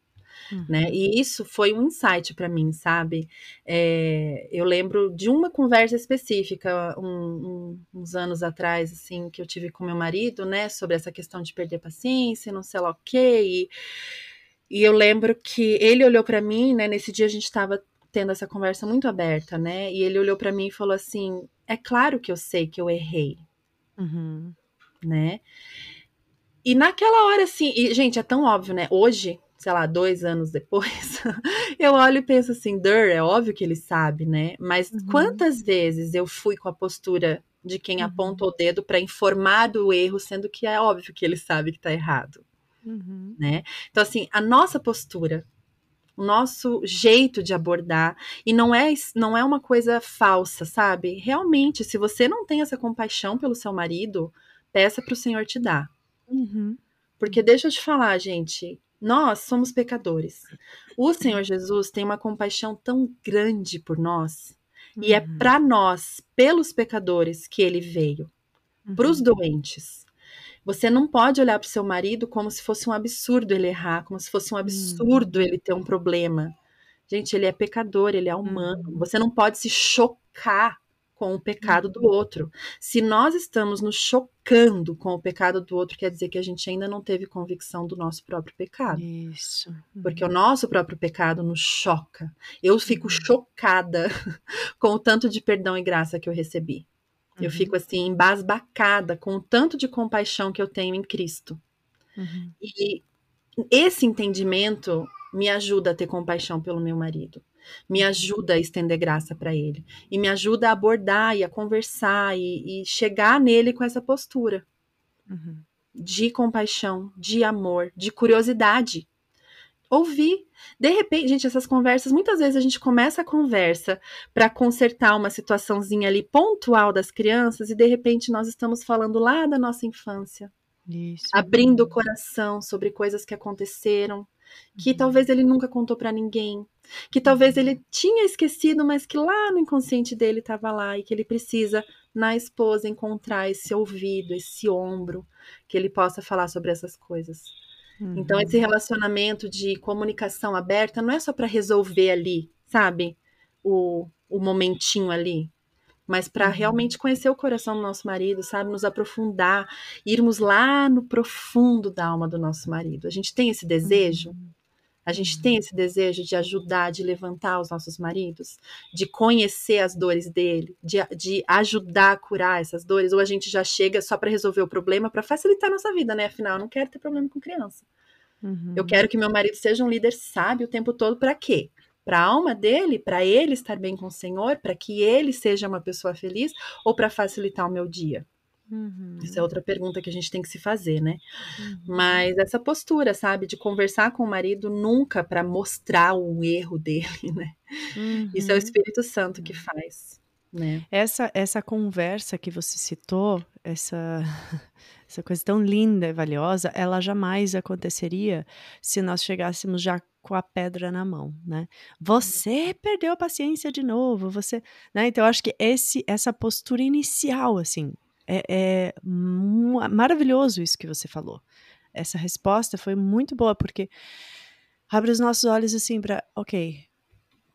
Uhum. Né? E isso foi um insight para mim, sabe? É, eu lembro de uma conversa específica, um, um, uns anos atrás, assim, que eu tive com meu marido, né, sobre essa questão de perder paciência, não sei lá o quê. E, e eu lembro que ele olhou para mim, né, nesse dia a gente estava tendo essa conversa muito aberta, né? E ele olhou para mim e falou assim: É claro que eu sei que eu errei, uhum. né? E naquela hora, assim, e, gente, é tão óbvio, né? Hoje, sei lá, dois anos depois, eu olho e penso assim, Dur, é óbvio que ele sabe, né? Mas uhum. quantas vezes eu fui com a postura de quem uhum. aponta o dedo para informar do erro, sendo que é óbvio que ele sabe que tá errado, uhum. né? Então, assim, a nossa postura, o nosso jeito de abordar, e não é, não é uma coisa falsa, sabe? Realmente, se você não tem essa compaixão pelo seu marido, peça para o Senhor te dar. Uhum. Porque deixa eu te falar, gente, nós somos pecadores. O Senhor Jesus tem uma compaixão tão grande por nós Uhum. E é uhum. para nós, pelos pecadores, que ele veio. Uhum. Para os doentes. Você não pode olhar para o seu marido como se fosse um absurdo ele errar, como se fosse um absurdo uhum. ele ter um problema. Gente, ele é pecador, ele é humano. Uhum. Você não pode se chocar com o pecado do uhum. outro. Se nós estamos nos chocando com o pecado do outro, quer dizer que a gente ainda não teve convicção do nosso próprio pecado. Isso. Uhum. Porque o nosso próprio pecado nos choca. Eu fico uhum. chocada com o tanto de perdão e graça que eu recebi. Uhum. Eu fico assim, embasbacada com o tanto de compaixão que eu tenho em Cristo. Uhum. E esse entendimento me ajuda a ter compaixão pelo meu marido me ajuda a estender graça para ele e me ajuda a abordar e a conversar e, e chegar nele com essa postura uhum. de compaixão, de amor, de curiosidade. Ouvir. De repente, gente, essas conversas, muitas vezes a gente começa a conversa para consertar uma situaçãozinha ali pontual das crianças e de repente nós estamos falando lá da nossa infância. Isso. Abrindo o coração sobre coisas que aconteceram, que uhum. talvez ele nunca contou para ninguém, que talvez ele tinha esquecido, mas que lá no inconsciente dele estava lá e que ele precisa na esposa encontrar esse ouvido, esse ombro, que ele possa falar sobre essas coisas. Uhum. Então esse relacionamento de comunicação aberta não é só para resolver ali, sabe? O, o momentinho ali, mas para uhum. realmente conhecer o coração do nosso marido, sabe? Nos aprofundar, irmos lá no profundo da alma do nosso marido. A gente tem esse desejo? Uhum. A gente tem esse desejo de ajudar, de levantar os nossos maridos, de conhecer as dores dele, de, de ajudar a curar essas dores, ou a gente já chega só para resolver o problema, para facilitar a nossa vida, né? Afinal, eu não quero ter problema com criança. Uhum. Eu quero que meu marido seja um líder sábio o tempo todo, para quê? Para a alma dele, para ele estar bem com o Senhor, para que ele seja uma pessoa feliz, ou para facilitar o meu dia? Uhum. Isso é outra pergunta que a gente tem que se fazer, né? Uhum. Mas essa postura, sabe, de conversar com o marido nunca para mostrar o erro dele, né? Uhum. Isso é o uhum. Espírito Santo que faz. Né? Essa, essa conversa que você citou, essa, essa coisa tão linda e valiosa, ela jamais aconteceria se nós chegássemos já com a pedra na mão, né? Você perdeu a paciência de novo, você, né? Então eu acho que esse essa postura inicial assim, é, é maravilhoso isso que você falou. Essa resposta foi muito boa, porque abre os nossos olhos assim para, ok,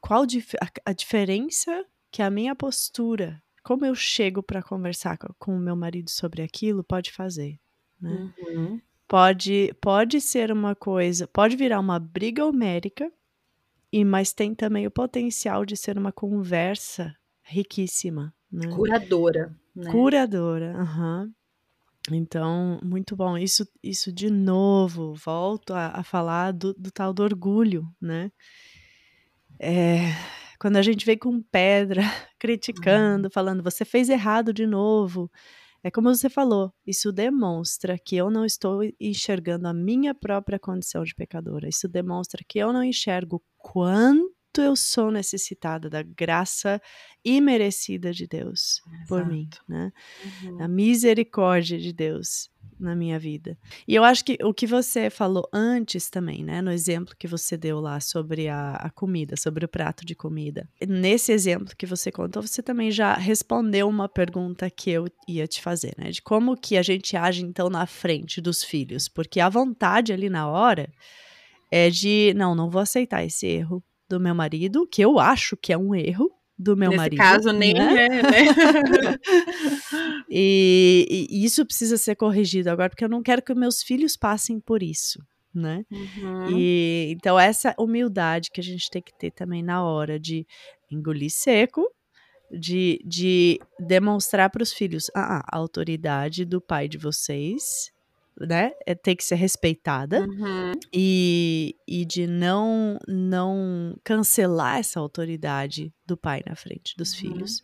qual a, a, diferença que a minha postura, como eu chego para conversar com, o meu marido sobre aquilo, pode fazer. Né? Uhum. Pode, pode ser uma coisa, pode virar uma briga homérica, e mas tem também o potencial de ser uma conversa riquíssima. Né? Curadora. Né? Curadora, aham. Então, muito bom. Isso, isso de novo, volto a, a falar do, do, tal do orgulho, né? É, quando a gente vem com pedra, criticando, uhum. falando, você fez errado de novo. É como você falou, isso demonstra que eu não estou enxergando a minha própria condição de pecadora. Isso demonstra que eu não enxergo quanto quanto eu sou necessitada da graça imerecida de Deus Exato. por mim, né? Uhum. A misericórdia de Deus na minha vida. E eu acho que o que você falou antes também, né, no exemplo que você deu lá sobre a, a, comida, sobre o prato de comida. Nesse exemplo que você contou, você também já respondeu uma pergunta que eu ia te fazer, né, de como que a gente age então na frente dos filhos, porque a vontade ali na hora é de, não, não vou aceitar esse erro, do meu marido, que eu acho que é um erro do meu Nesse marido. Nesse caso, nem né? é, né? e, e, isso precisa ser corrigido agora, porque eu não quero que meus filhos passem por isso, né? Uhum. E, então, essa humildade que a gente tem que ter também na hora de engolir seco, de, de demonstrar para os filhos ah, a autoridade do pai de vocês né, é, tem que ser respeitada uhum. e, e de não não cancelar essa autoridade do pai na frente dos uhum. filhos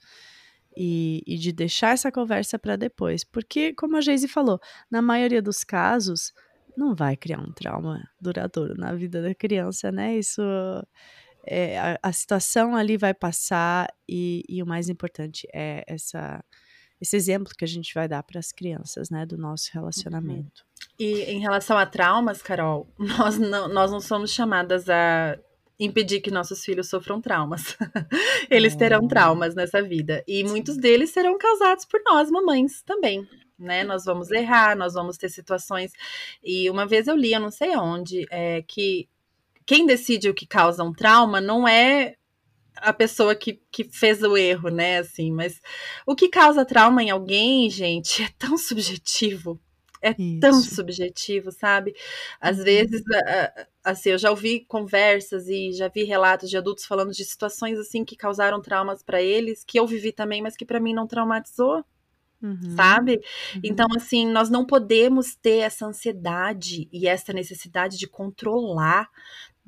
e, e, de deixar essa conversa para depois, porque como a Geise falou, na maioria dos casos não vai criar um trauma duradouro na vida da criança, né? Isso é, a, a situação ali vai passar e, e o mais importante é essa esse exemplo que a gente vai dar para as crianças, né, do nosso relacionamento. Uhum. E em relação a traumas, Carol, nós não, nós não somos chamadas a impedir que nossos filhos sofram traumas. Eles terão traumas nessa vida. E muitos deles serão causados por nós, mamães, também. Né? Nós vamos errar, nós vamos ter situações. E uma vez eu li, eu não sei onde, é, que quem decide o que causa um trauma não é a pessoa que, que fez o erro, né? Assim, mas o que causa trauma em alguém, gente, é tão subjetivo. É Isso. tão subjetivo, sabe? Às uhum. vezes, assim, eu já ouvi conversas e já vi relatos de adultos falando de situações assim que causaram traumas para eles, que eu vivi também, mas que para mim não traumatizou. Uhum. Sabe? Uhum. Então, assim, nós não podemos ter essa ansiedade e essa necessidade de controlar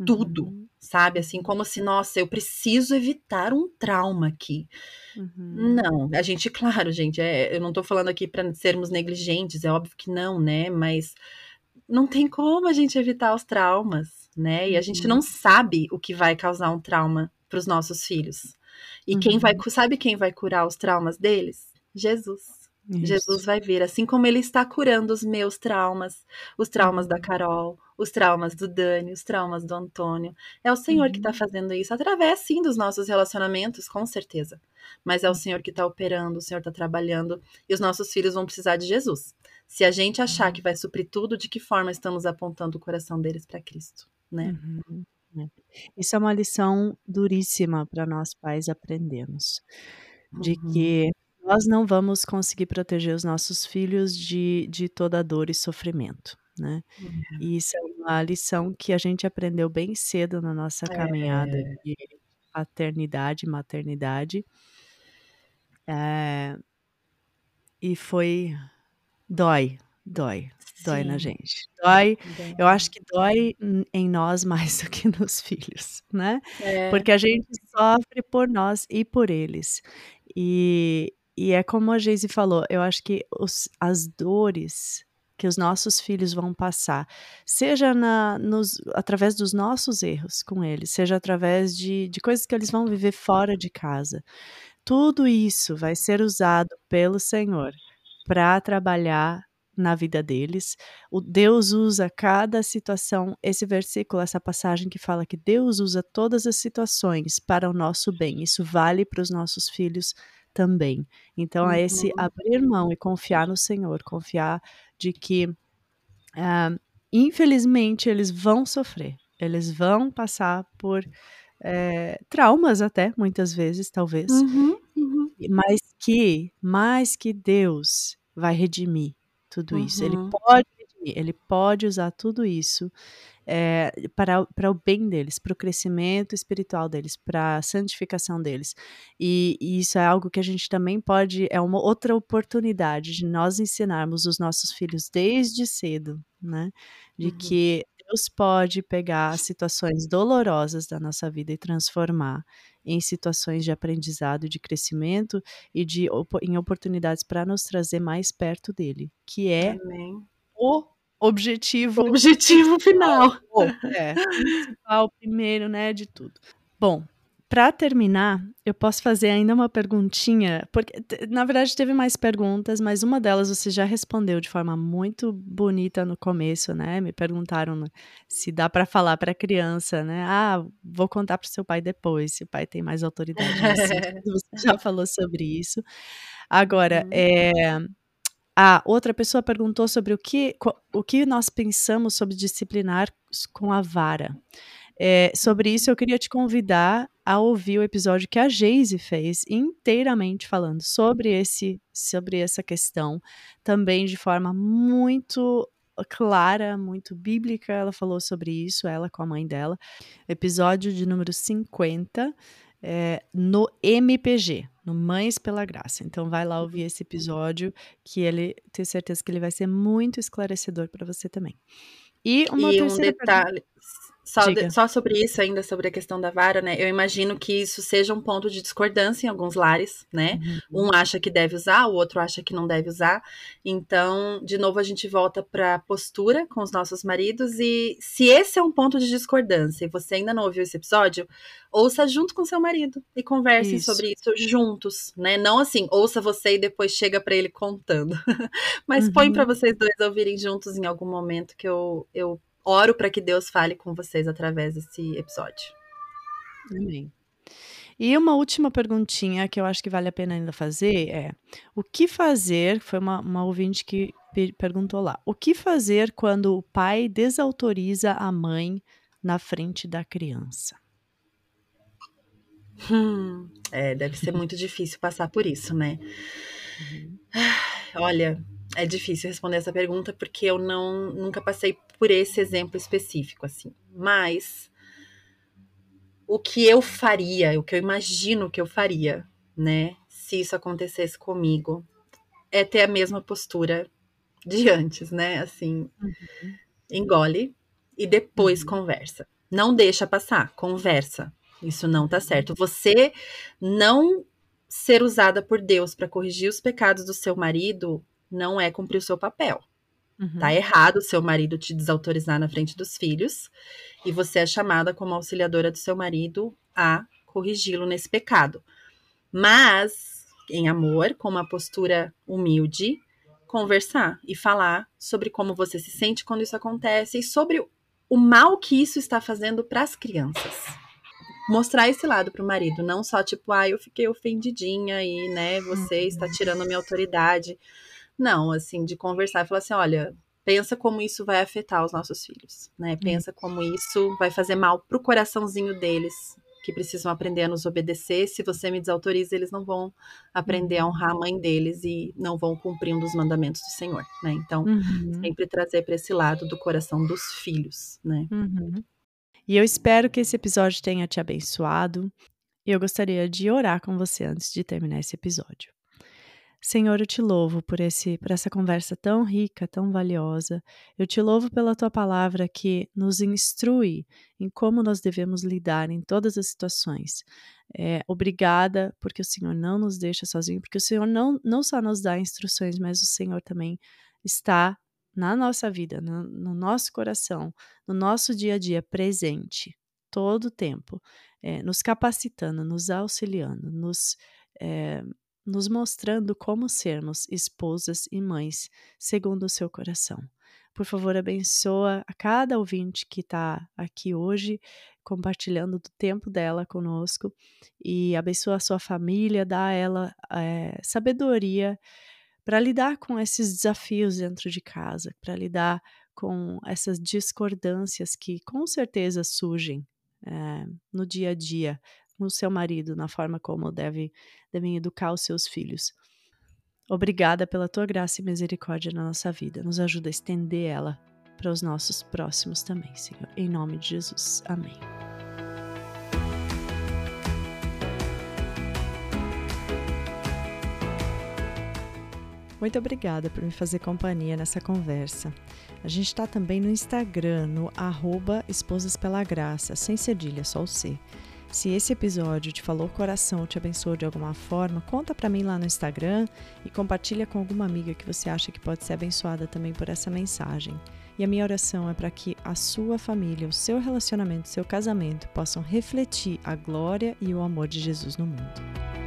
tudo, uhum. sabe? Assim, como se, nossa, eu preciso evitar um trauma aqui. Uhum. Não, a gente, claro, gente, é, eu não tô falando aqui para sermos negligentes, é óbvio que não, né? Mas não tem como a gente evitar os traumas, né? E a gente não uhum. sabe o que vai causar um trauma para os nossos filhos. E quem vai, uhum. sabe quem vai curar os traumas deles? Jesus. Isso. Jesus vai vir, assim como ele está curando os meus traumas, os traumas da uhum. Carol, os traumas do Dani, os traumas do Antônio. É o Senhor uhum. que está fazendo isso, através sim dos nossos relacionamentos, com certeza. Mas é o Senhor que está operando, o Senhor está trabalhando, e os nossos filhos vão precisar de Jesus. Se a gente achar uhum. que vai suprir tudo, de que forma estamos apontando o coração deles para Cristo, né? Uhum. É. Isso é uma lição duríssima para nós pais aprendermos. De uhum. que nós não vamos conseguir proteger os nossos filhos de, de toda dor e sofrimento, né? Uhum. E isso é uma lição que a gente aprendeu bem cedo na nossa caminhada é. de paternidade e maternidade. É, e foi. Dói, dói, Sim. dói na gente. Dói, eu acho que dói em nós mais do que nos filhos, né? É. Porque a gente sofre por nós e por eles. E, e é como a Geise falou, eu acho que os, as dores que os nossos filhos vão passar, seja na, nos, através dos nossos erros com eles, seja através de, de coisas que eles vão viver fora de casa, tudo isso vai ser usado pelo Senhor para trabalhar na vida deles. O Deus usa cada situação, esse versículo, essa passagem que fala que Deus usa todas as situações para o nosso bem. Isso vale para os nossos filhos também. Então, é esse uhum. abrir mão e confiar no Senhor, confiar de que, uh, infelizmente, eles vão sofrer, eles vão passar por é, traumas até, muitas vezes, talvez, uhum, uhum. mas que, mais que Deus vai redimir tudo isso. Ele uhum. pode ele pode usar tudo isso é, para, para o bem deles, para o crescimento espiritual deles, para a santificação deles. E, e, isso é algo que a gente também pode, é uma outra oportunidade de nós ensinarmos os nossos filhos desde cedo, né? De uhum. que Deus pode pegar situações dolorosas da nossa vida e transformar em situações de aprendizado, de crescimento e de em oportunidades para nos trazer mais perto dele, que é Amém. o objetivo. Objetivo final. É, principal, primeiro, né, de tudo. Bom, para terminar, eu posso fazer ainda uma perguntinha, porque na verdade teve mais perguntas, mas uma delas você já respondeu de forma muito bonita no começo, né? Me perguntaram se dá para falar para criança, né? Ah, vou contar para o seu pai depois, se o pai tem mais autoridade. você já falou sobre isso. Agora, uhum. é, a outra pessoa perguntou sobre o que, o que nós pensamos sobre disciplinar com a vara. É, sobre isso, eu queria te convidar a ouvir o episódio que a Geise fez, inteiramente falando sobre, esse, sobre essa questão, também de forma muito clara, muito bíblica. Ela falou sobre isso, ela com a mãe dela. Episódio de número 50, é, no MPG, no Mães pela Graça. Então vai lá ouvir esse episódio que ele tenho certeza que ele vai ser muito esclarecedor para você também. E e um detalhe, só, de, só, sobre isso ainda, sobre a questão da vara, né? Eu imagino que isso seja um ponto de discordância em alguns lares, né? Uhum. Um acha que deve usar, o outro acha que não deve usar. Então, de novo, a gente volta para postura com os nossos maridos. E se esse é um ponto de discordância e você ainda não ouviu esse episódio, ouça junto com seu marido e conversem isso. sobre isso juntos, né? Não assim, ouça você e depois chega para ele contando. Mas uhum. põe para vocês dois ouvirem juntos em algum momento que eu, eu oro para que Deus fale com vocês através desse episódio. Amém. E uma última perguntinha que eu acho que vale a pena ainda fazer é: o que fazer? Foi uma, uma ouvinte que perguntou lá: o que fazer quando o pai desautoriza a mãe na frente da criança? Hum, é, deve ser muito difícil passar por isso, né? Uhum. Olha, é difícil responder essa pergunta porque eu não nunca passei por esse exemplo específico assim. Mas o que eu faria, o que eu imagino que eu faria, né, se isso acontecesse comigo, é ter a mesma postura de antes, né? Assim, uhum. engole e depois uhum. conversa. Não deixa passar, conversa. Isso não tá certo. Você não ser usada por Deus para corrigir os pecados do seu marido não é cumprir o seu papel. Uhum. Tá errado o seu marido te desautorizar na frente dos filhos e você é chamada como auxiliadora do seu marido a corrigi-lo nesse pecado. Mas, em amor, com uma postura humilde, conversar e falar sobre como você se sente quando isso acontece e sobre o mal que isso está fazendo para as crianças. Mostrar esse lado para o marido, não só tipo, ah, eu fiquei ofendidinha e, né, você uhum. está tirando a minha autoridade. Não, assim, de conversar e falar assim, olha, pensa como isso vai afetar os nossos filhos, né? Pensa como isso vai fazer mal pro coraçãozinho deles, que precisam aprender a nos obedecer. Se você me desautoriza, eles não vão aprender a honrar a mãe deles e não vão cumprir um dos mandamentos do Senhor, né? Então, uhum. sempre trazer para esse lado do coração dos filhos, né? Uhum. E eu espero que esse episódio tenha te abençoado. E eu gostaria de orar com você antes de terminar esse episódio. Senhor, eu te louvo por, esse, por essa conversa tão rica, tão valiosa. Eu te louvo pela tua palavra que nos instrui em como nós devemos lidar em todas as situações. É, obrigada, porque o Senhor não nos deixa sozinho, porque o Senhor não, não só nos dá instruções, mas o Senhor também está na nossa vida, no, no nosso coração, no nosso dia a dia presente, todo o tempo, é, nos capacitando, nos auxiliando, nos. É, nos mostrando como sermos esposas e mães segundo o seu coração. Por favor, abençoa a cada ouvinte que está aqui hoje, compartilhando do tempo dela conosco, e abençoa a sua família, dá a ela é, sabedoria para lidar com esses desafios dentro de casa, para lidar com essas discordâncias que com certeza surgem é, no dia a dia no seu marido, na forma como deve, devem educar os seus filhos. Obrigada pela tua graça e misericórdia na nossa vida. Nos ajuda a estender ela para os nossos próximos também, Senhor. Em nome de Jesus. Amém. Muito obrigada por me fazer companhia nessa conversa. A gente está também no Instagram, no arroba Esposas Pela Graça, sem cedilha, só o C. Se esse episódio te falou coração, te abençoou de alguma forma, conta para mim lá no Instagram e compartilha com alguma amiga que você acha que pode ser abençoada também por essa mensagem. E a minha oração é para que a sua família, o seu relacionamento, o seu casamento possam refletir a glória e o amor de Jesus no mundo.